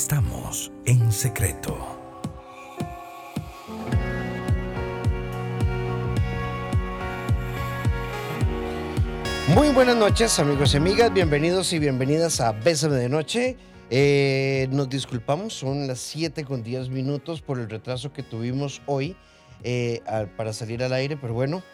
Estamos en secreto. Muy buenas noches amigos y amigas, bienvenidos y bienvenidas a Bésame de Noche. Eh, nos disculpamos, son las 7 con 10 minutos por el retraso que tuvimos hoy eh, para salir al aire, pero bueno,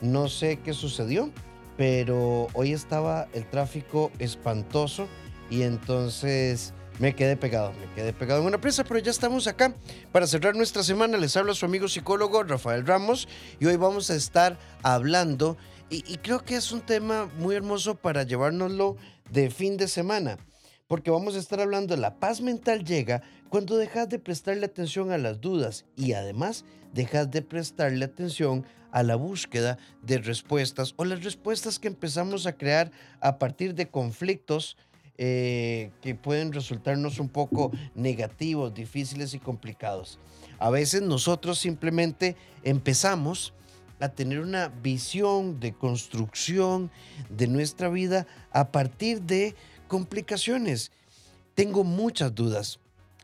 no sé qué sucedió, pero hoy estaba el tráfico espantoso y entonces me quedé pegado, me quedé pegado en una presa, pero ya estamos acá para cerrar nuestra semana. Les habla su amigo psicólogo Rafael Ramos y hoy vamos a estar hablando y, y creo que es un tema muy hermoso para llevárnoslo de fin de semana porque vamos a estar hablando de la paz mental llega cuando dejas de prestarle atención a las dudas y además dejas de prestarle atención a la búsqueda de respuestas o las respuestas que empezamos a crear a partir de conflictos eh, que pueden resultarnos un poco negativos, difíciles y complicados. A veces nosotros simplemente empezamos a tener una visión de construcción de nuestra vida a partir de complicaciones. Tengo muchas dudas.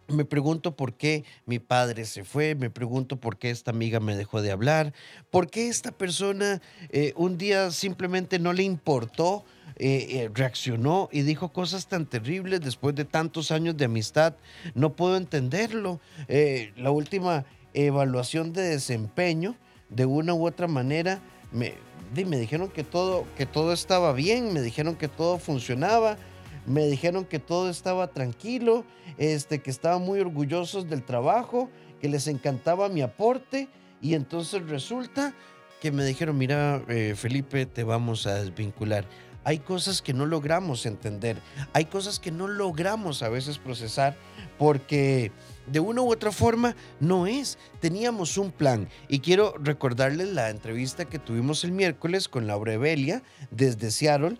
Me pregunto por qué mi padre se fue, me pregunto por qué esta amiga me dejó de hablar, por qué esta persona eh, un día simplemente no le importó, eh, eh, reaccionó y dijo cosas tan terribles después de tantos años de amistad. No puedo entenderlo. la última evaluación de desempeño, de una u otra manera, me, me dijeron que todo, que todo estaba bien, me dijeron que todo funcionaba me dijeron que todo estaba tranquilo, este, que estaban muy orgullosos del trabajo, que les encantaba mi aporte y entonces resulta que me dijeron, mira eh, Felipe, te vamos a desvincular. Hay cosas que no logramos entender, hay cosas que no logramos a veces procesar porque de una u otra forma no es. Teníamos un plan y quiero recordarles la entrevista que tuvimos el miércoles con Laura Evelia desde Seattle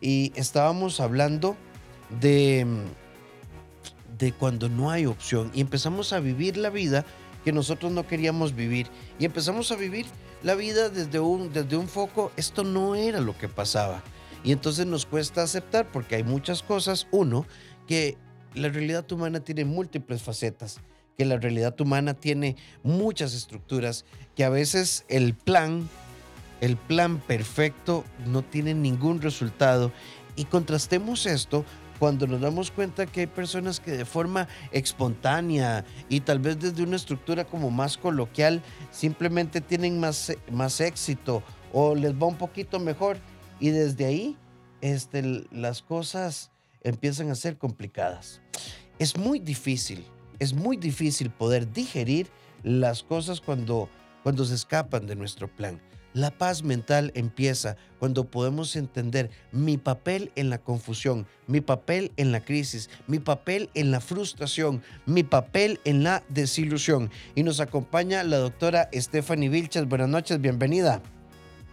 y estábamos hablando de, de cuando no hay opción y empezamos a vivir la vida que nosotros no queríamos vivir y empezamos a vivir la vida desde un, desde un foco, esto no era lo que pasaba. Y entonces nos cuesta aceptar porque hay muchas cosas, uno, que la realidad humana tiene múltiples facetas, que la realidad humana tiene muchas estructuras, que a veces el plan el plan perfecto no tiene ningún resultado. Y contrastemos esto cuando nos damos cuenta que hay personas que de forma espontánea y tal vez desde una estructura como más coloquial simplemente tienen más, más éxito o les va un poquito mejor y desde ahí este, las cosas empiezan a ser complicadas. Es muy difícil, es muy difícil poder digerir las cosas cuando, cuando se escapan de nuestro plan. La paz mental empieza cuando podemos entender mi papel en la confusión, mi papel en la crisis, mi papel en la frustración, mi papel en la desilusión. Y nos acompaña la doctora Stephanie Vilches. Buenas noches, bienvenida.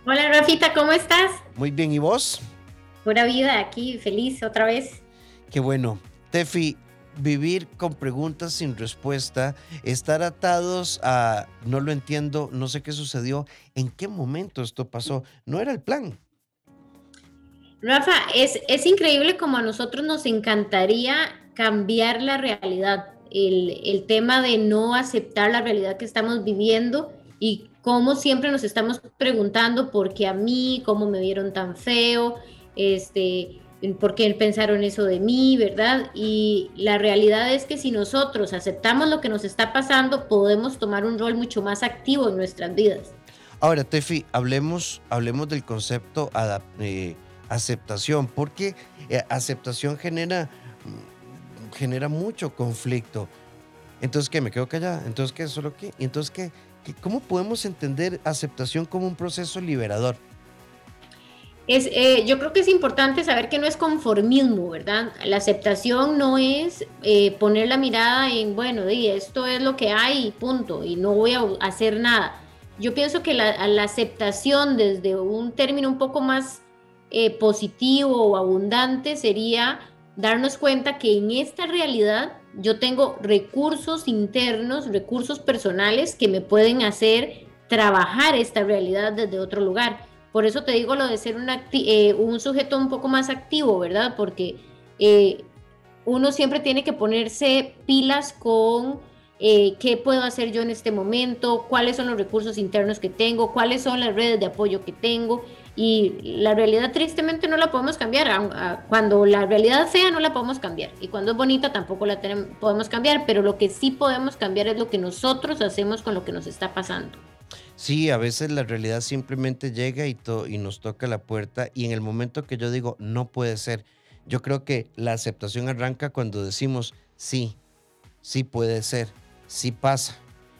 Hola Rafita, ¿cómo estás? Muy bien, ¿y vos? Pura vida, aquí feliz otra vez. Qué bueno. Tefi, vivir con preguntas sin respuesta, estar atados a no lo entiendo, no sé qué sucedió, en qué momento esto pasó, no era el plan. Rafa, es, es increíble como a nosotros nos encantaría cambiar la realidad, el, el tema de no aceptar la realidad que estamos viviendo y cómo siempre nos estamos preguntando por qué a mí, cómo me vieron tan feo, este, por qué pensaron eso de mí, ¿verdad? Y la realidad es que si nosotros aceptamos lo que nos está pasando, podemos tomar un rol mucho más activo en nuestras vidas. Ahora, Tefi, hablemos, hablemos del concepto de aceptación, porque eh, aceptación genera, genera mucho conflicto. Entonces, ¿qué? ¿Me quedo callada? Entonces, ¿qué? ¿Solo qué? Entonces, ¿qué? ¿Cómo podemos entender aceptación como un proceso liberador? Es, eh, yo creo que es importante saber que no es conformismo, ¿verdad? La aceptación no es eh, poner la mirada en, bueno, di, esto es lo que hay, punto, y no voy a hacer nada. Yo pienso que la, la aceptación desde un término un poco más eh, positivo o abundante sería darnos cuenta que en esta realidad yo tengo recursos internos, recursos personales que me pueden hacer trabajar esta realidad desde otro lugar por eso te digo lo de ser un, eh, un sujeto un poco más activo, ¿verdad? Porque eh, uno siempre tiene que ponerse pilas con eh, qué puedo hacer yo en este momento, cuáles son los recursos internos que tengo, cuáles son las redes de apoyo que tengo. Y la realidad tristemente no la podemos cambiar. Cuando la realidad fea no la podemos cambiar. Y cuando es bonita tampoco la podemos cambiar. Pero lo que sí podemos cambiar es lo que nosotros hacemos con lo que nos está pasando. Sí, a veces la realidad simplemente llega y, y nos toca la puerta. Y en el momento que yo digo, no puede ser, yo creo que la aceptación arranca cuando decimos, sí, sí puede ser sí pasa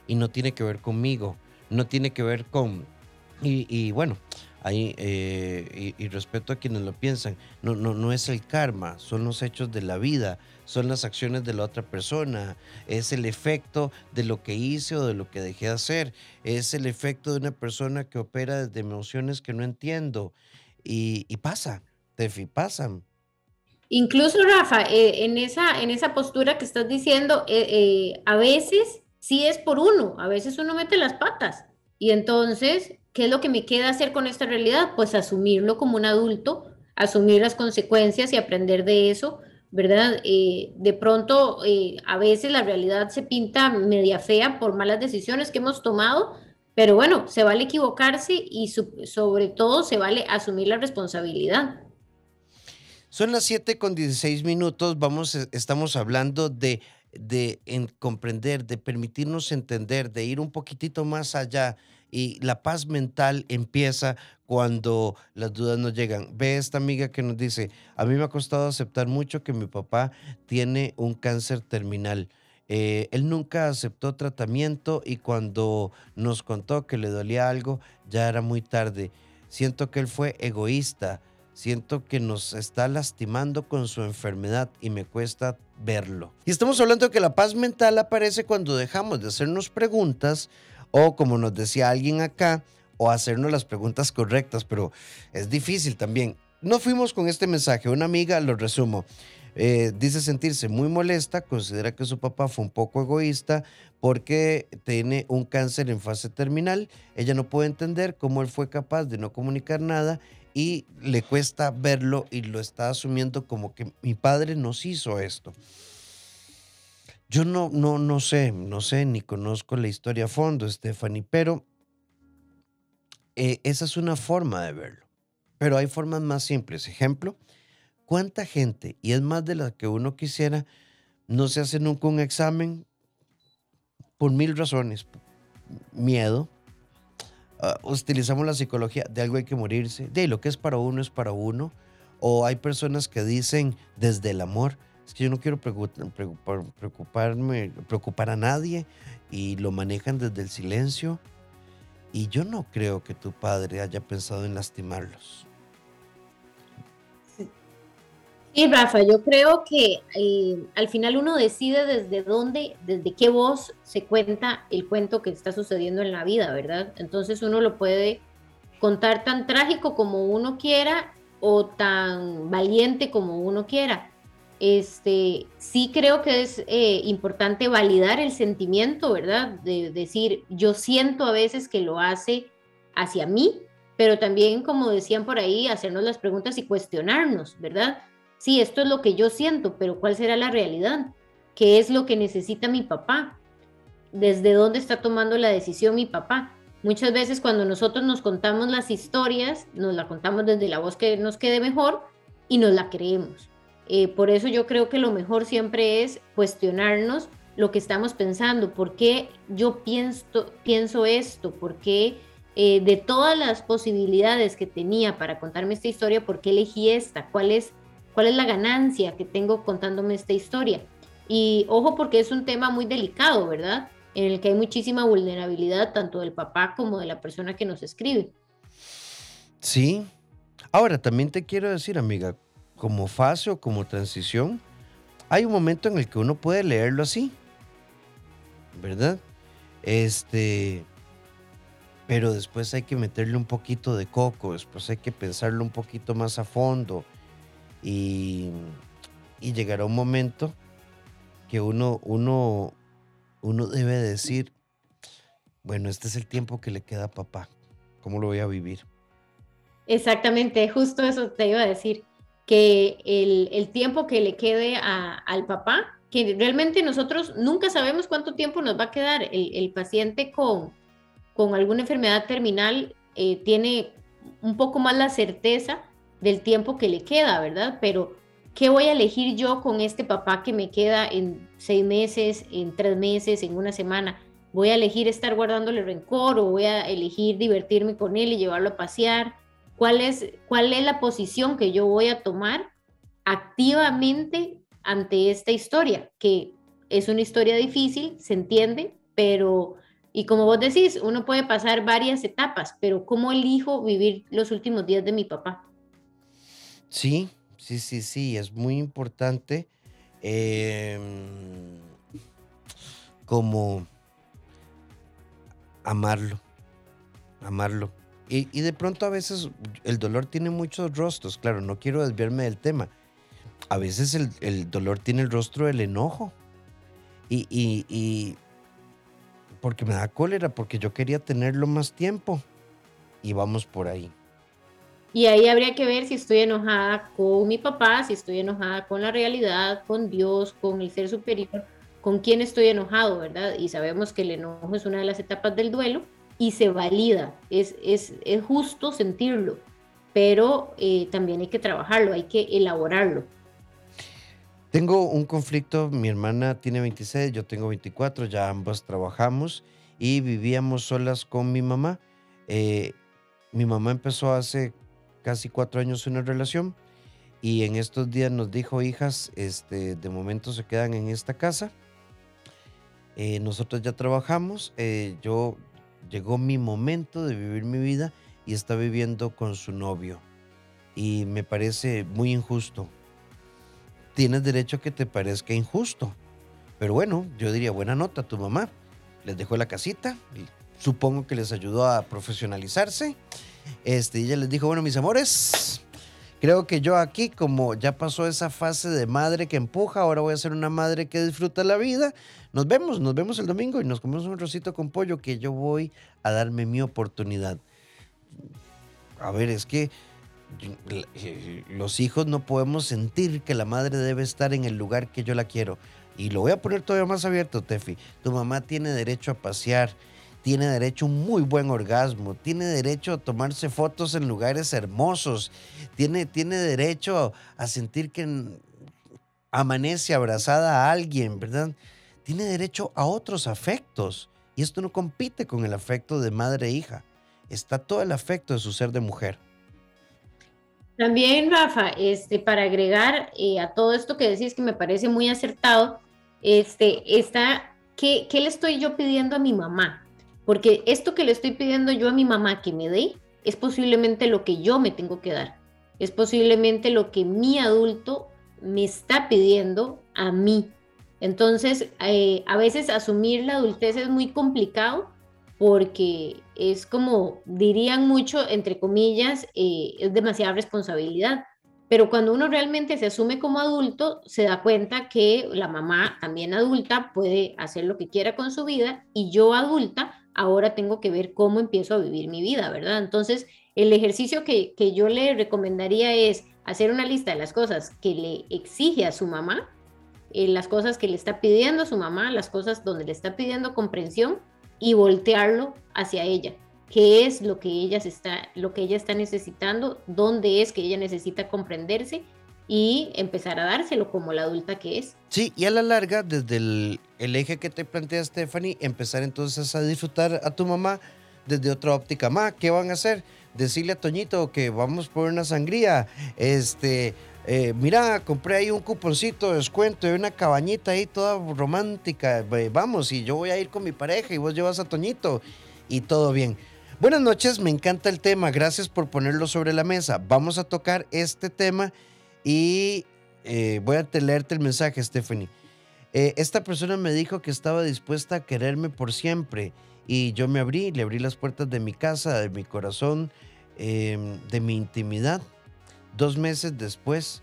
y no tiene que ver conmigo, no tiene que ver con... Y, bueno, ahí, eh, y, respeto a quienes lo piensan, no, no, no es el karma, son los hechos de la vida, son las acciones de la otra persona, es el efecto de lo que hice o de lo que dejé de hacer, es el efecto de una persona que opera desde emociones que no entiendo y, pasa, Tefi, pasan. Incluso, Rafa, eh, en, esa, en esa postura que estás diciendo, eh, eh, a veces sí es por uno, a veces uno mete las patas. Y entonces, ¿qué es lo que me queda hacer con esta realidad? Pues asumirlo como un adulto, asumir las consecuencias y aprender de eso, ¿verdad? de pronto, a veces la realidad se pinta media fea por malas decisiones que hemos tomado, pero bueno, se vale equivocarse y sobre todo se vale asumir la responsabilidad. Son las 7 con 16 minutos, vamos, eh, estamos hablando de, de comprender, de permitirnos entender, de ir un poquitito más allá y la paz mental empieza cuando las dudas nos llegan. Ve esta amiga que nos dice, a mí me ha costado aceptar mucho que mi papá tiene un cáncer terminal. Eh, él nunca aceptó tratamiento y cuando nos contó que le dolía algo, ya era muy tarde. Siento que él fue egoísta Siento que nos está lastimando con su enfermedad y me cuesta verlo. Y estamos hablando de que la paz mental aparece cuando dejamos de hacernos preguntas o como nos decía alguien acá, o hacernos las preguntas correctas, pero es difícil también. No fuimos con este mensaje, una amiga, lo resumo. Eh, dice sentirse muy molesta, considera que su papá fue un poco egoísta porque tiene un cáncer en fase terminal. Ella no puede entender cómo él fue capaz de no comunicar nada y le cuesta verlo y lo está asumiendo como que mi padre nos hizo esto. Yo no, no, no sé, no sé, ni conozco la historia a fondo, Stephanie, pero eh, esa es una forma de verlo. Pero hay formas más simples. Ejemplo, ¿cuánta gente, y es más de la que uno quisiera, no se hace nunca un examen por mil razones? Miedo, Ah, utilizamos la psicología de algo hay que morirse, de lo que es para uno es para uno, o hay personas que dicen desde el amor, es que yo no quiero preocuparme, preocupar a nadie y lo manejan desde el silencio. Y yo no creo que tu padre haya pensado en lastimarlos. Sí, Rafa, yo creo que eh, al final uno decide desde dónde, desde qué voz se cuenta el cuento que está sucediendo en la vida, ¿verdad? Entonces uno lo puede contar tan trágico como uno quiera o tan valiente como uno quiera. Este, sí creo que es eh, importante validar el sentimiento, ¿verdad? De decir, yo siento a veces que lo hace hacia mí, pero también, como decían por ahí, hacernos las preguntas y cuestionarnos, ¿verdad? Sí, esto es lo que yo siento, pero ¿cuál será la realidad? ¿Qué es lo que necesita mi papá? ¿Desde dónde está tomando la decisión mi papá? Muchas veces cuando nosotros nos contamos las historias, nos la contamos desde la voz que nos quede mejor y nos la creemos. Eh, por eso yo creo que lo mejor siempre es cuestionarnos lo que estamos pensando, por qué yo pienso, pienso esto, por qué eh, de todas las posibilidades que tenía para contarme esta historia, por qué elegí esta, cuál es ¿Cuál es la ganancia que tengo contándome esta historia? Y ojo porque es un tema muy delicado, ¿verdad? En el que hay muchísima vulnerabilidad tanto del papá como de la persona que nos escribe. Sí. Ahora, también te quiero decir, amiga, como fase o como transición, hay un momento en el que uno puede leerlo así, ¿verdad? Este, pero después hay que meterle un poquito de coco, después hay que pensarlo un poquito más a fondo y, llegará un momento que uno, uno, uno debe decir, bueno, este es el tiempo que le queda a papá, ¿cómo lo voy a vivir? Exactamente, justo eso te iba a decir, que el, tiempo que le quede al papá, que realmente nosotros nunca sabemos cuánto tiempo nos va a quedar. El, paciente con, con alguna enfermedad terminal eh, tiene un poco más la certeza del tiempo que le queda, ¿verdad? Pero, ¿qué voy a elegir yo con este papá que me queda en seis meses, en tres meses, en una semana? ¿Voy a elegir estar guardándole rencor o voy a elegir divertirme con él y llevarlo a pasear? ¿Cuál es, cuál es la posición que yo voy a tomar activamente ante esta historia? Que es una historia difícil, se entiende, pero y como vos decís, uno puede pasar varias etapas, pero ¿cómo elijo vivir los últimos días de mi papá? Sí, sí, sí, sí, es muy importante em, como amarlo, amarlo. Y, de pronto a veces el dolor tiene muchos rostros, claro, no quiero desviarme del tema. A veces el, dolor tiene el rostro del enojo. y, y porque me da cólera, porque yo quería tenerlo más tiempo. Y vamos por ahí. Y ahí habría que ver si estoy enojada con mi papá, si estoy enojada con la realidad, con Dios, con el ser superior, con quién estoy enojado, ¿verdad? Y sabemos que el enojo es una de las etapas del duelo y se valida, es, es, es justo sentirlo, pero eh, también hay que trabajarlo, hay que elaborarlo. Tengo un conflicto, mi hermana tiene 26, yo tengo 24, ya ambas trabajamos y vivíamos solas con mi mamá. Eh, mi mamá empezó hace casi cuatro años una relación y en estos días nos dijo, hijas, este, de momento se quedan en esta casa. Eh, nosotros ya trabajamos, eh, yo llegó mi momento de vivir mi vida y está viviendo con su novio. Y me parece muy injusto tienes derecho a que te parezca injusto. Pero bueno, yo diría, buena nota, tu mamá les dejó la casita supongo que les ayudó a profesionalizarse. Este, ella les dijo, bueno, mis amores, creo que yo aquí, como ya pasó esa fase de madre que empuja, ahora voy a ser una madre que disfruta la vida. Nos vemos, nos vemos el domingo y nos comemos un rosito con pollo que yo voy a darme mi oportunidad. A ver, es que eh, los hijos no podemos sentir que la madre debe estar en el lugar que yo la quiero. Y lo voy a poner todavía más abierto, Tefi. Tu mamá tiene derecho a pasear, tiene derecho a un muy buen orgasmo, tiene derecho a tomarse fotos en lugares hermosos, tiene, tiene derecho a sentir que amanece abrazada a alguien, ¿verdad? Tiene derecho a otros afectos. Y esto no compite con el afecto de madre e hija. Está todo el afecto de su ser de mujer. También, Rafa, este, para agregar eh, a todo esto que decís que me parece muy acertado, este, está, ¿qué, ¿qué, le estoy yo pidiendo a mi mamá? Porque esto que le estoy pidiendo yo a mi mamá que me dé es posiblemente lo que yo me tengo que dar. Es posiblemente lo que mi adulto me está pidiendo a mí. Entonces, eh, a veces asumir la adultez es muy complicado porque es como dirían mucho, entre comillas, eh, es demasiada responsabilidad. Pero cuando uno realmente se asume como adulto, se da cuenta que la mamá, también adulta, puede hacer lo que quiera con su vida y yo adulta, ahora tengo que ver cómo empiezo a vivir mi vida, ¿verdad? Entonces, el ejercicio que, yo le recomendaría es hacer una lista de las cosas que le exige a su mamá, eh, las cosas que le está pidiendo a su mamá, las cosas donde le está pidiendo comprensión y voltearlo hacia ella. ¿Qué es lo que ella, está, lo que ella está necesitando? ¿Dónde es que ella necesita comprenderse? Y empezar a dárselo como la adulta que es. Sí, y a la larga, desde el, eje que te plantea Stephanie, empezar entonces a disfrutar a tu mamá desde otra óptica. Ma, ¿qué van a hacer? Decirle a Toñito que vamos por una sangría. Este, eh, mira, compré ahí un cuponcito de descuento de una cabañita ahí toda romántica. Vamos, y yo voy a ir con mi pareja y vos llevas a Toñito y todo bien. Buenas noches, me encanta el tema, gracias por ponerlo sobre la mesa. Vamos a tocar este tema y eh, voy a leerte el mensaje, Stephanie. Eh, esta persona me dijo que estaba dispuesta a quererme por siempre y yo me abrí, le abrí las puertas de mi casa, de mi corazón, em, de mi intimidad Dos meses después,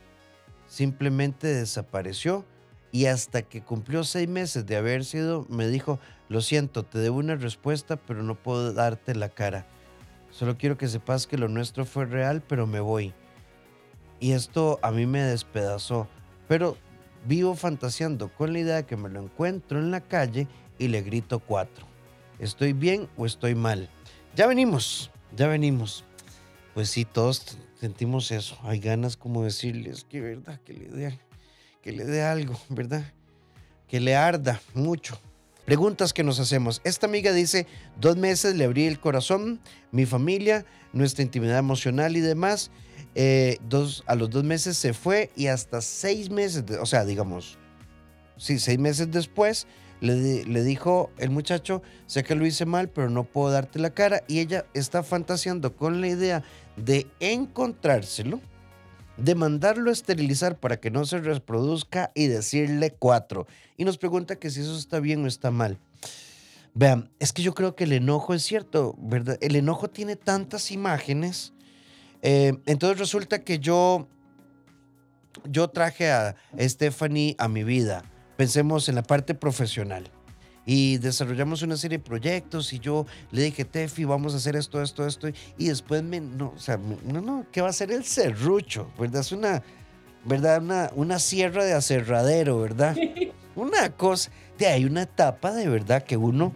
simplemente desapareció y hasta que cumplió seis meses de haber sido, me dijo, lo siento, te debo una respuesta, pero no puedo darte la cara. Solo quiero que sepas que lo nuestro fue real, pero me voy. Y esto a mí me despedazó. Pero vivo fantaseando con la idea de que me lo encuentro en la calle y le grito cuatro. ¿Estoy bien o estoy mal? Ya venimos, ya venimos. Pues sí, todos sentimos eso. Hay ganas como decirles que verdad, que le dé, que le dé algo, ¿verdad? Que le arda mucho. Preguntas que nos hacemos. Esta amiga dice, dos meses le abrí el corazón, mi familia, nuestra intimidad emocional y demás. Eh, dos, a los dos meses se fue y hasta seis meses, o sea, digamos, sí, seis meses después, le, le, dijo el muchacho, sé que lo hice mal, pero no puedo darte la cara. Y ella está fantaseando con la idea de encontrárselo, de mandarlo a esterilizar para que no se reproduzca y decirle cuatro. Y nos pregunta que si eso está bien o está mal. Vean, es que yo creo que el enojo es cierto, ¿verdad? El enojo tiene tantas imágenes eh, entonces resulta que yo, yo traje a Stephanie a mi vida. Pensemos en la parte profesional. Y desarrollamos una serie de proyectos y yo le dije, Tefi, vamos a hacer esto, esto, esto. Y después me, no, o sea, no, no, ¿qué va a ser el serrucho? ¿Verdad? Es una, ¿verdad? Una, una sierra de aserradero, ¿verdad? Una cosa, de hay una etapa de verdad que uno,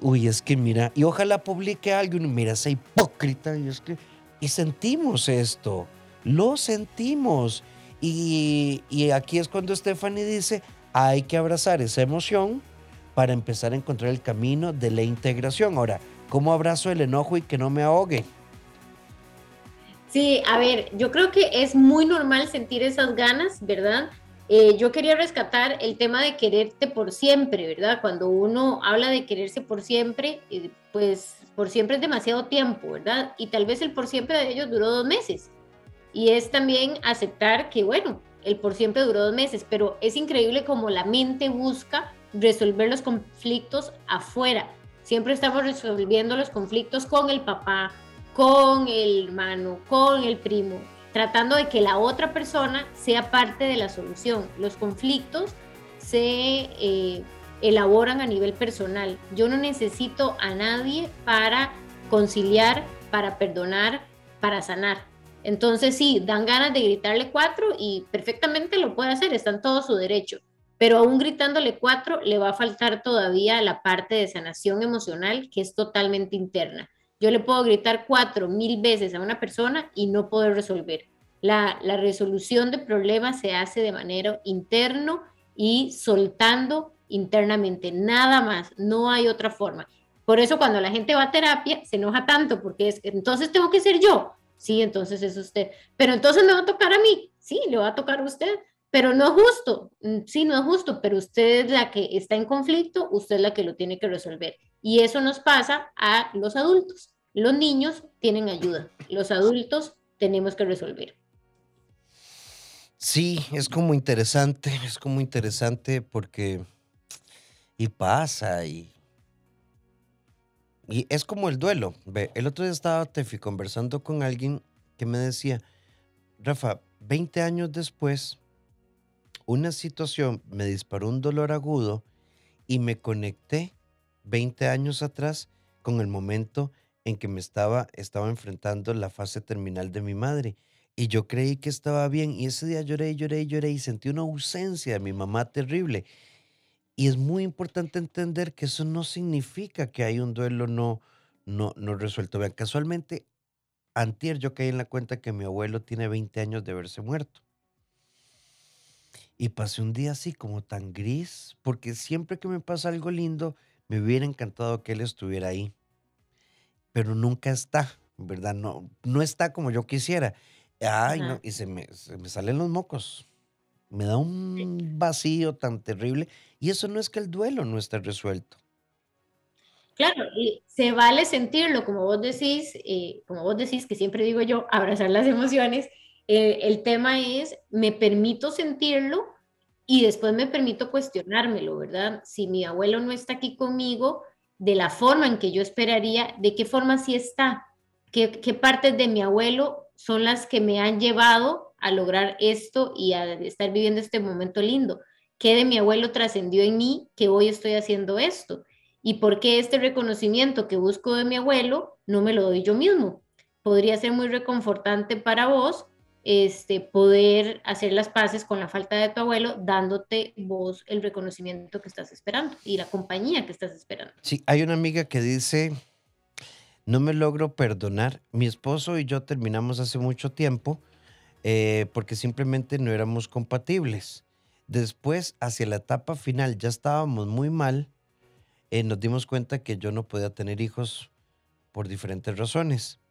uy, es que mira, y ojalá publique algo, y mira, esa hipócrita, y es que y sentimos esto, lo sentimos. Y, aquí es cuando Stephanie dice, hay que abrazar esa emoción para empezar a encontrar el camino de la integración. Ahora, ¿cómo abrazo el enojo y que no me ahogue? Sí, a ver, yo creo que es muy normal sentir esas ganas, ¿verdad? Eh, yo quería rescatar el tema de quererte por siempre, ¿verdad? Cuando uno habla de quererse por siempre, eh, pues por siempre es demasiado tiempo, ¿verdad? Y tal vez el por siempre de ellos duró dos meses. Y es también aceptar que, bueno, el por siempre duró dos meses, pero es increíble como la mente busca resolver los conflictos afuera. Siempre estamos resolviendo los conflictos con el papá, con el hermano, con el primo, tratando de que la otra persona sea parte de la solución. Los conflictos se eh, elaboran a nivel personal. Yo no necesito a nadie para conciliar, para perdonar, para sanar. Entonces sí, dan ganas de gritarle cuatro y perfectamente lo puede hacer, está en todo su derecho. Pero aún gritándole cuatro, le va a faltar todavía la parte de sanación emocional que es totalmente interna. Yo le puedo gritar cuatro mil veces a una persona y no poder resolver. La, resolución de problemas se hace de manera interno y soltando internamente, nada más, no hay otra forma. Por eso cuando la gente va a terapia se enoja tanto porque es entonces tengo que ser yo. Sí, entonces es usted. Pero entonces me va a tocar a mí. Sí, le va a tocar a usted. Pero no es justo. Mm, sí, no es justo, pero usted es la que está en conflicto, usted es la que lo tiene que resolver. Y eso nos pasa a los adultos. Los niños tienen ayuda, los adultos tenemos que resolver. Sí, es como interesante, es como interesante porque y pasa y y es como el duelo. El otro día estaba Tefi conversando con alguien que me decía, Rafa, 20 años después, una situación me disparó un dolor agudo y me conecté 20 años atrás con el momento en que me estaba, estaba enfrentando la fase terminal de mi madre. Y yo creí que estaba bien. Y ese día lloré, lloré, lloré y sentí una ausencia de mi mamá terrible. Y es muy importante entender que eso no significa que hay un duelo no, no, no resuelto. Vean, casualmente, antier yo caí en la cuenta que mi abuelo tiene 20 años de haberse muerto. Y pasé un día así como tan gris, porque siempre que me pasa algo lindo, me hubiera encantado que él estuviera ahí pero nunca está, ¿verdad? No, no está como yo quisiera. Ay, no, y se me, me salen los mocos. Me da un vacío tan terrible. Y eso no es que el duelo no esté resuelto. Claro, y se vale sentirlo, como vos decís, eh, como vos decís, que siempre digo yo, abrazar las emociones. Eh, el tema es, me permito sentirlo y después me permito cuestionármelo, ¿verdad? Si mi abuelo no está aquí conmigo, de la forma en que yo esperaría, de qué forma sí está, qué, qué partes de mi abuelo son las que me han llevado a lograr esto y a estar viviendo este momento lindo. ¿Qué de mi abuelo trascendió en mí que hoy estoy haciendo esto? ¿Y por qué este reconocimiento que busco de mi abuelo no me lo doy yo mismo? Podría ser muy reconfortante para vos este, poder hacer las paces con la falta de tu abuelo, dándote vos el reconocimiento que estás esperando y la compañía que estás esperando. Sí, hay una amiga que dice, no me logro perdonar, mi esposo y yo terminamos hace mucho tiempo eh, porque simplemente no éramos compatibles. Después, hacia la etapa final, ya estábamos muy mal, eh, nos dimos cuenta que yo no podía tener hijos por diferentes razones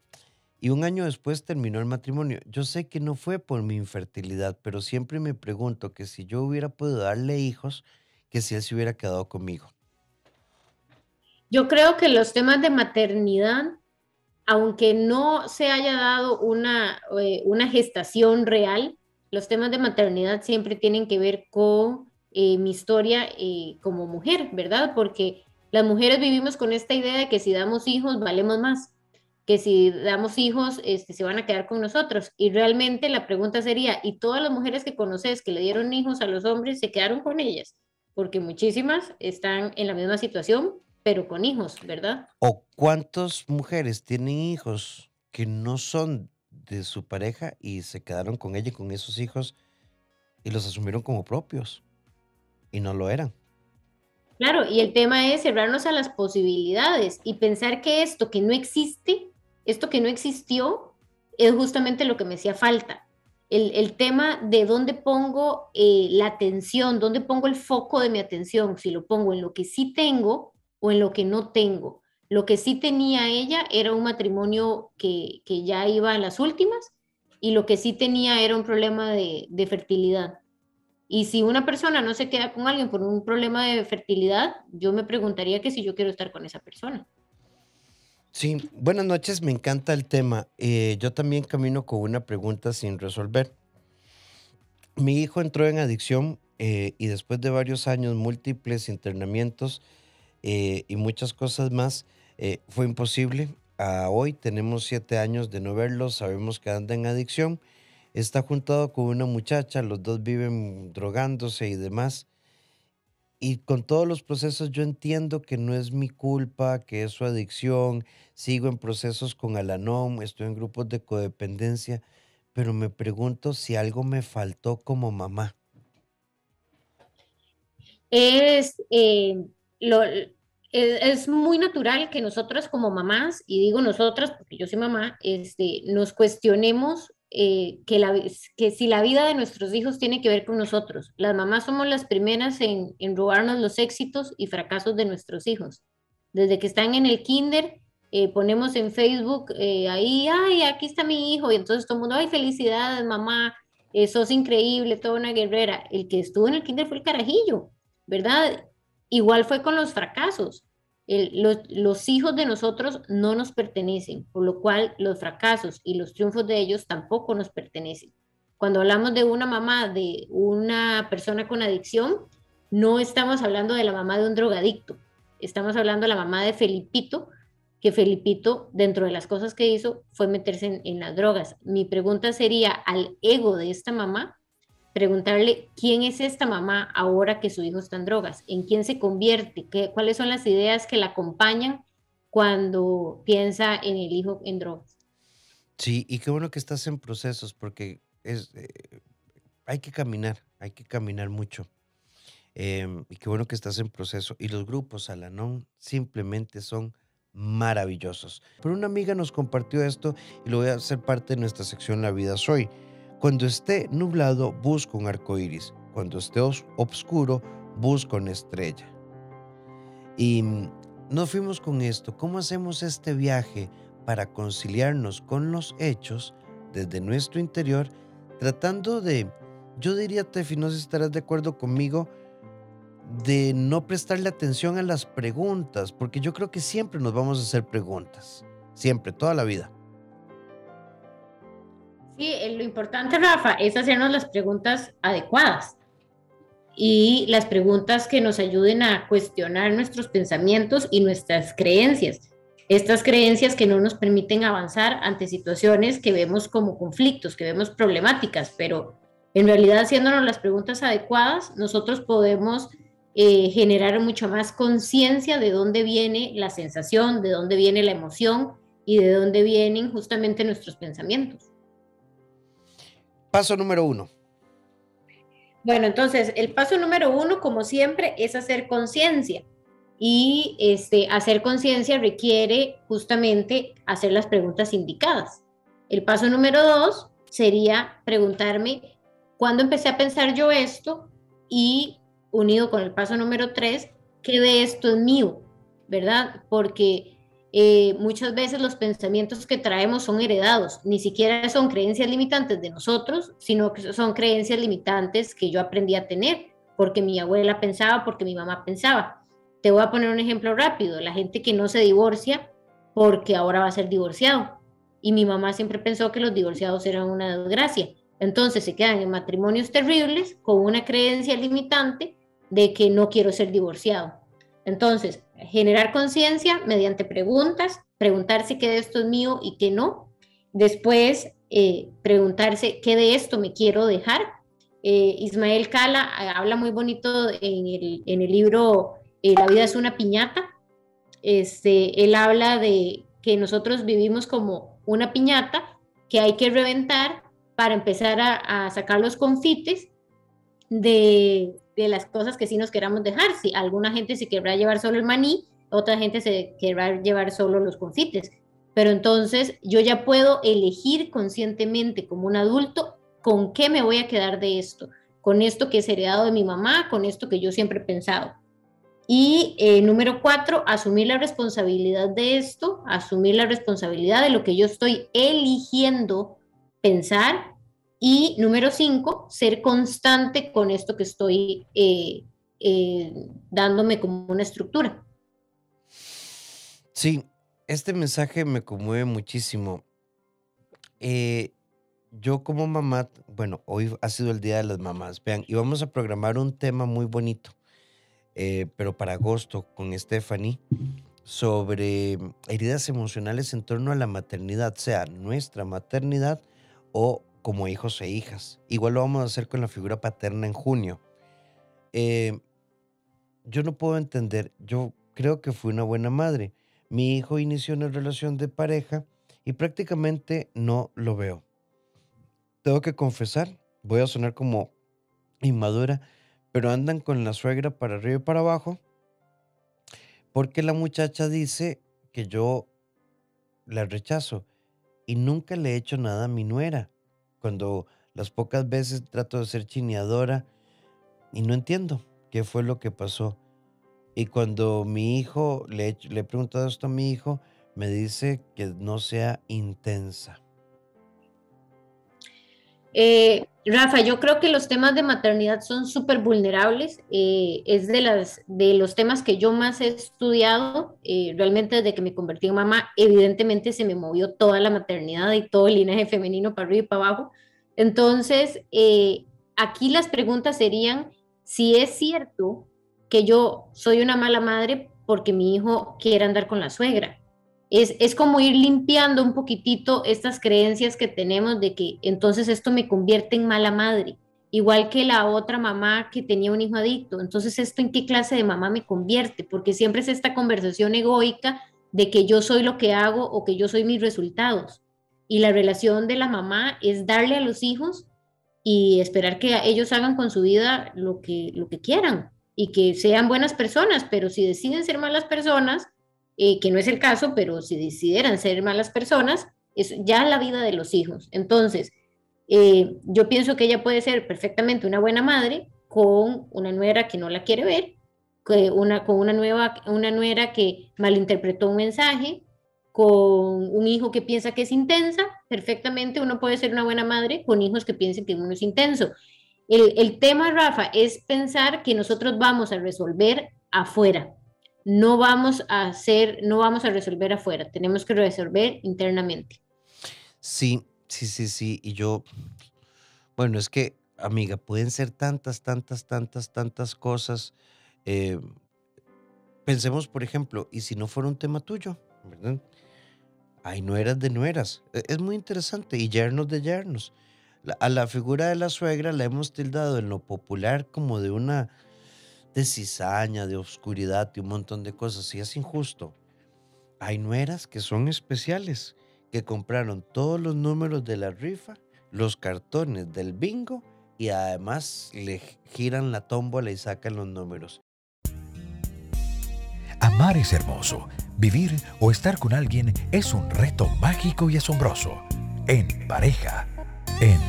y un año después terminó el matrimonio. Yo sé que no fue por mi infertilidad, pero siempre me pregunto que si yo hubiera podido darle hijos, que si él se hubiera quedado conmigo. Yo creo que los temas de maternidad, aunque no se haya dado una, eh, una gestación real, los temas de maternidad siempre tienen que ver con eh, mi historia eh, como mujer, ¿verdad? Porque las mujeres vivimos con esta idea de que si damos hijos valemos más que si damos hijos, este, se van a quedar con nosotros. Y realmente la pregunta sería, ¿y todas las mujeres que conoces que le dieron hijos a los hombres se quedaron con ellas? Porque muchísimas están en la misma situación, pero con hijos, ¿verdad? ¿O cuántas mujeres tienen hijos que no son de su pareja y se quedaron con ella y con esos hijos y los asumieron como propios y no lo eran? Claro, y el tema es cerrarnos a las posibilidades y pensar que esto que no existe esto que no existió es justamente lo que me hacía falta. El, tema de dónde pongo eh, la atención, dónde pongo el foco de mi atención, si lo pongo en lo que sí tengo o en lo que no tengo. Lo que sí tenía ella era un matrimonio que, ya iba a las últimas y lo que sí tenía era un problema de, de fertilidad. Y si una persona no se queda con alguien por un problema de fertilidad, yo me preguntaría que si yo quiero estar con esa persona. Sí, buenas noches, me encanta el tema. Eh, yo también camino con una pregunta sin resolver. Mi hijo entró en adicción eh, y después de varios años, múltiples internamientos eh, y muchas cosas más, fue imposible. Hoy tenemos siete años de no verlo, sabemos que anda en adicción. Está juntado con una muchacha, los dos viven drogándose y demás. Y con todos los procesos yo entiendo que no es mi culpa, que es su adicción, sigo en procesos con Alanom, estoy en grupos de codependencia, pero me pregunto si algo me faltó como mamá. Es, eh, lo, e, es, muy natural que nosotras como mamás, y digo nosotras porque yo soy mamá, este, nos cuestionemos eh, que, si la vida de nuestros hijos tiene que ver con nosotros. Las mamás somos las primeras en, en robarnos los éxitos y fracasos de nuestros hijos. Desde que están en el kinder, eh, ponemos en Facebook eh, ahí, ay, aquí está mi hijo, y entonces todo el mundo, ay, felicidades, mamá, sos increíble, toda una guerrera. El que estuvo en el kinder fue el carajillo, ¿verdad? Igual fue con los fracasos los, hijos de nosotros no nos pertenecen, por lo cual los fracasos y los triunfos de ellos tampoco nos pertenecen. Cuando hablamos de una mamá de una persona con adicción, no estamos hablando de la mamá de un drogadicto, estamos hablando de la mamá de Felipito, que Felipito, dentro de las cosas que hizo, fue meterse en las drogas. Mi pregunta sería al ego de esta mamá, preguntarle quién es esta mamá ahora que su hijo está en drogas, en quién se convierte, ¿Qué, cuáles son las ideas que la acompañan cuando piensa en el hijo en drogas. Sí, y qué bueno que estás en procesos porque es, eh, hay que caminar, hay que caminar mucho. Em, y qué bueno que estás en proceso. Y los grupos Alanón simplemente son maravillosos. Pero una amiga nos compartió esto y lo voy a hacer parte de nuestra sección La vida soy. Cuando esté nublado, busco un arco iris. Cuando esté oscuro, busco una estrella. Y mm, nos fuimos con esto. ¿Cómo hacemos este viaje para conciliarnos con los hechos desde nuestro interior, tratando de, yo diría, Tefi, no sé si estarás de acuerdo conmigo, de no prestarle atención a las preguntas, porque yo creo que siempre nos vamos a hacer preguntas, siempre, toda la vida. Sí, eh, lo importante, Rafa, es hacernos las preguntas adecuadas y las preguntas que nos ayuden a cuestionar nuestros pensamientos y nuestras creencias. Estas creencias que no nos permiten avanzar ante situaciones que vemos como conflictos, que vemos problemáticas, pero en realidad haciéndonos las preguntas adecuadas, nosotros podemos eh, generar mucho más conciencia de dónde viene la sensación, de dónde viene la emoción y de dónde vienen justamente nuestros pensamientos. Paso número uno. Bueno, entonces el paso número uno, como siempre, es hacer conciencia. Y este, hacer conciencia requiere justamente hacer las preguntas indicadas. El paso número dos sería preguntarme cuándo empecé a pensar yo esto y unido con el paso número tres, ¿qué de esto es mío? ¿Verdad? Porque eh, muchas veces los pensamientos que traemos son heredados, ni siquiera son creencias limitantes de nosotros, sino que son creencias limitantes que yo aprendí a tener, porque mi abuela pensaba, porque mi mamá pensaba. Te voy a poner un ejemplo rápido, la gente que no se divorcia porque ahora va a ser divorciado. Y mi mamá siempre pensó que los divorciados eran una desgracia. Entonces se quedan en matrimonios terribles con una creencia limitante de que no quiero ser divorciado. Entonces, generar conciencia mediante preguntas, preguntarse qué de esto es mío y qué no. Después, eh, preguntarse qué de esto me quiero dejar. Eh, Ismael Cala eh, habla muy bonito en el, libro La vida es una piñata. Este, él habla de que nosotros vivimos como una piñata que hay que reventar para empezar a sacar los confites de, de las cosas que sí nos queramos dejar. Si alguna gente se querrá llevar solo el maní, otra gente se querrá llevar solo los confites. Pero entonces yo ya puedo elegir conscientemente como un adulto con qué me voy a quedar de esto, con esto que es heredado de mi mamá, con esto que yo siempre he pensado. Y eh, número cuatro, asumir la responsabilidad de esto, asumir la responsabilidad de lo que yo estoy eligiendo pensar y número cinco, ser constante con esto que estoy eh, eh, dándome como una estructura. Sí, este mensaje me conmueve muchísimo. Eh, yo como mamá, bueno, hoy ha sido el Día de las Mamás, vean, y vamos a programar un tema muy bonito, pero para agosto con Stephanie, sobre heridas emocionales en torno a la maternidad, sea nuestra maternidad o como hijos e hijas. Igual lo vamos a hacer con la figura paterna en junio. Eh, yo no puedo entender, yo creo que fui una buena madre. Mi hijo inició una relación de pareja y prácticamente no lo veo. Tengo que confesar, voy a sonar como inmadura, pero andan con la suegra para arriba y para abajo porque la muchacha dice que yo la rechazo y nunca le he hecho nada a mi nuera cuando las pocas veces trato de ser chineadora y no entiendo qué fue lo que pasó. Y cuando mi hijo, le, le he preguntado esto a mi hijo, me dice que no sea intensa. Eh, Rafa, yo creo que los temas de maternidad son súper vulnerables. Eh, es de, las, de los temas que yo más he estudiado. Eh, realmente desde que me convertí en mamá, evidentemente se me movió toda la maternidad y todo el linaje femenino para arriba y para abajo. Entonces, aquí las preguntas serían si es cierto que yo soy una mala madre porque mi hijo quiere andar con la suegra es, como ir limpiando un poquitito estas creencias que tenemos de que entonces esto me convierte en mala madre, igual que la otra mamá que tenía un hijo adicto. Entonces, ¿esto en qué clase de mamá me convierte? Porque siempre es esta conversación egoica de que yo soy lo que hago o que yo soy mis resultados. Y la relación de la mamá es darle a los hijos y esperar que ellos hagan con su vida lo que, lo que quieran y que sean buenas personas, pero si deciden ser malas personas, eh, que no es el caso, pero si decidieran ser malas personas, es ya la vida de los hijos. Entonces, eh, yo pienso que ella puede ser perfectamente una buena madre con una nuera que no la quiere ver, con una, nueva, una nuera que malinterpretó un mensaje, con un hijo que piensa que es intensa, perfectamente uno puede ser una buena madre con hijos que piensen que uno es intenso. El tema, Rafa, es pensar que nosotros vamos a resolver afuera, no vamos a hacer, no vamos a resolver afuera, tenemos que resolver internamente. Sí, sí, sí, sí. Y yo, bueno, es que, amiga, pueden ser tantas, tantas, tantas, tantas cosas. Eh, pensemos, por ejemplo, ¿y si no fuera un tema tuyo? ¿verdad? Ay, nueras de nueras. E, es muy interesante. Y yernos de yernos. a la figura de la suegra la hemos tildado en lo popular como de una de cizaña, de oscuridad y un montón de cosas. Y es injusto. Hay nueras que son especiales, que compraron todos los números de la rifa los cartones del bingo y además le giran la tómbola y sacan los números. Amar es hermoso. Vivir o estar con alguien es un reto mágico y asombroso. En pareja, en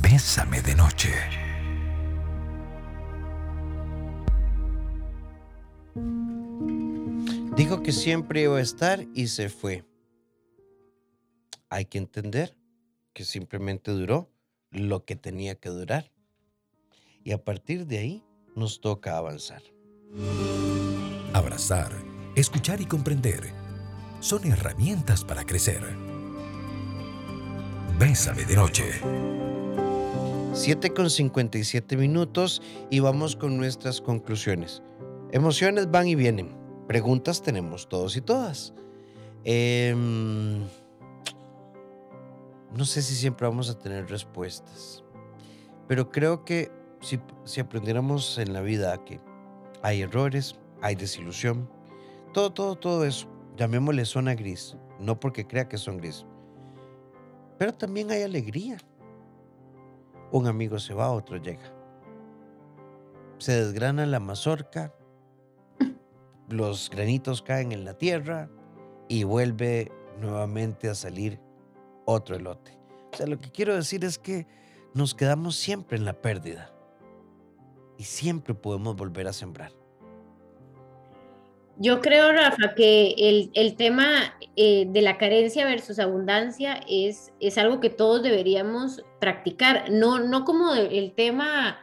Bésame de Noche. Dijo que siempre iba a estar y se fue. Hay que entender que simplemente duró lo que tenía que durar. Y a partir de ahí nos toca avanzar. Abrazar, escuchar y comprender son herramientas para crecer. Bésame de noche. 7 con 57 minutos y vamos con nuestras conclusiones. Emociones van y vienen. Preguntas tenemos todos y todas. Em, no sé si siempre vamos a tener respuestas, pero creo que si, si aprendiéramos en la vida que hay errores, hay desilusión, todo, todo, todo eso, llamémosle zona gris, no porque crea que son gris, pero también hay alegría. Un amigo se va, otro llega. Se desgrana la mazorca, los granitos caen en la tierra y vuelve nuevamente a salir otro elote. O sea, lo que quiero decir es que nos quedamos siempre en la pérdida y siempre podemos volver a sembrar. Yo creo, Rafa, que el, tema eh, de la carencia versus abundancia es, es algo que todos deberíamos practicar, no, no como el tema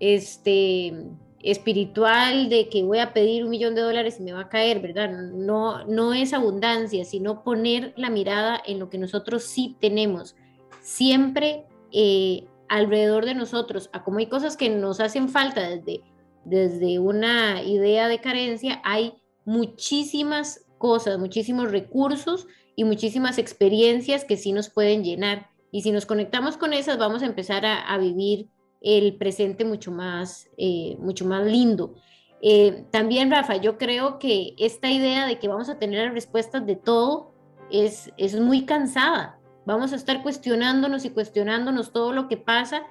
este, espiritual de que voy a pedir un millón de dólares y me va a caer, ¿verdad? No, no es abundancia, sino poner la mirada en lo que nosotros sí tenemos, siempre eh, alrededor de nosotros, a como hay cosas que nos hacen falta desde, desde una idea de carencia, hay muchísimas cosas, muchísimos recursos y muchísimas experiencias que sí nos pueden llenar. Y si nos conectamos con esas, vamos a empezar a, vivir el presente mucho más, eh, mucho más lindo. Eh, también, Rafa, yo creo que esta idea de que vamos a tener respuestas de todo es, es muy cansada. Vamos a estar cuestionándonos y cuestionándonos todo lo que pasa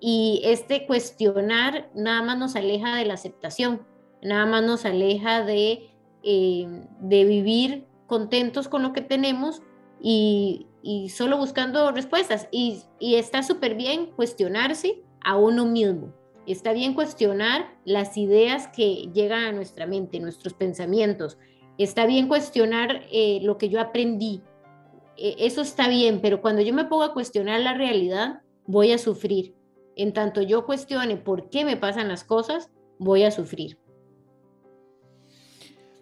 y este cuestionar nada más nos aleja de la aceptación, nada más nos aleja de eh, de vivir contentos con lo que tenemos y, solo buscando respuestas. Y, está súper bien cuestionarse a uno mismo. Está bien cuestionar las ideas que llegan a nuestra mente, nuestros pensamientos. Está bien cuestionar eh, lo que yo aprendí. E, eso está bien, pero cuando yo me pongo a cuestionar la realidad, voy a sufrir. En tanto yo cuestione por qué me pasan las cosas, voy a sufrir.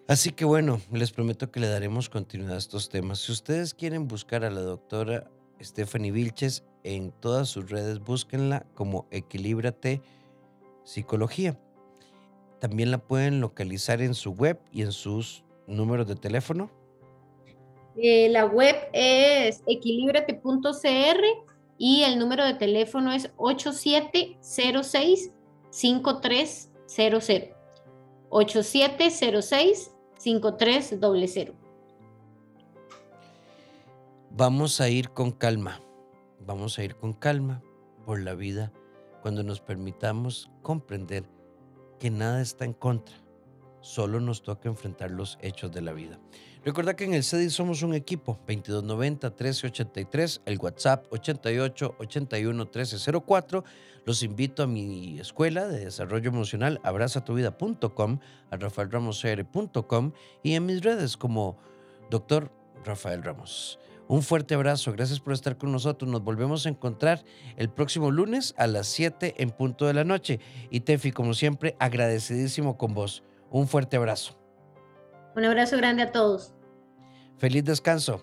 Así que bueno, les prometo que le daremos continuidad a estos temas. Si ustedes quieren buscar a la doctora Stephanie Vilches en todas sus redes, búsquenla como Equilíbrate Psicología. También la pueden localizar en su web y en sus números de teléfono. Eh, la web es equilibrate.cr y el número de teléfono es 8706 5300. 8706 5300. Vamos a ir con calma, vamos a ir con calma por la vida cuando nos permitamos comprender que nada está en contra, solo nos toca enfrentar los hechos de la vida. Recuerda que en el CEDI somos un equipo, 2290-1383, el WhatsApp 88 81 1304. Los invito a mi escuela de desarrollo emocional, abrazatuvida.com, a rafaelramosr.com y en mis redes como Dr. Rafael Ramos. Un fuerte abrazo, gracias por estar con nosotros. Nos volvemos a encontrar el próximo lunes a las 7 en punto de la noche. Y Tefi, como siempre, agradecidísimo con vos. Un fuerte abrazo. Un abrazo grande a todos. Feliz descanso.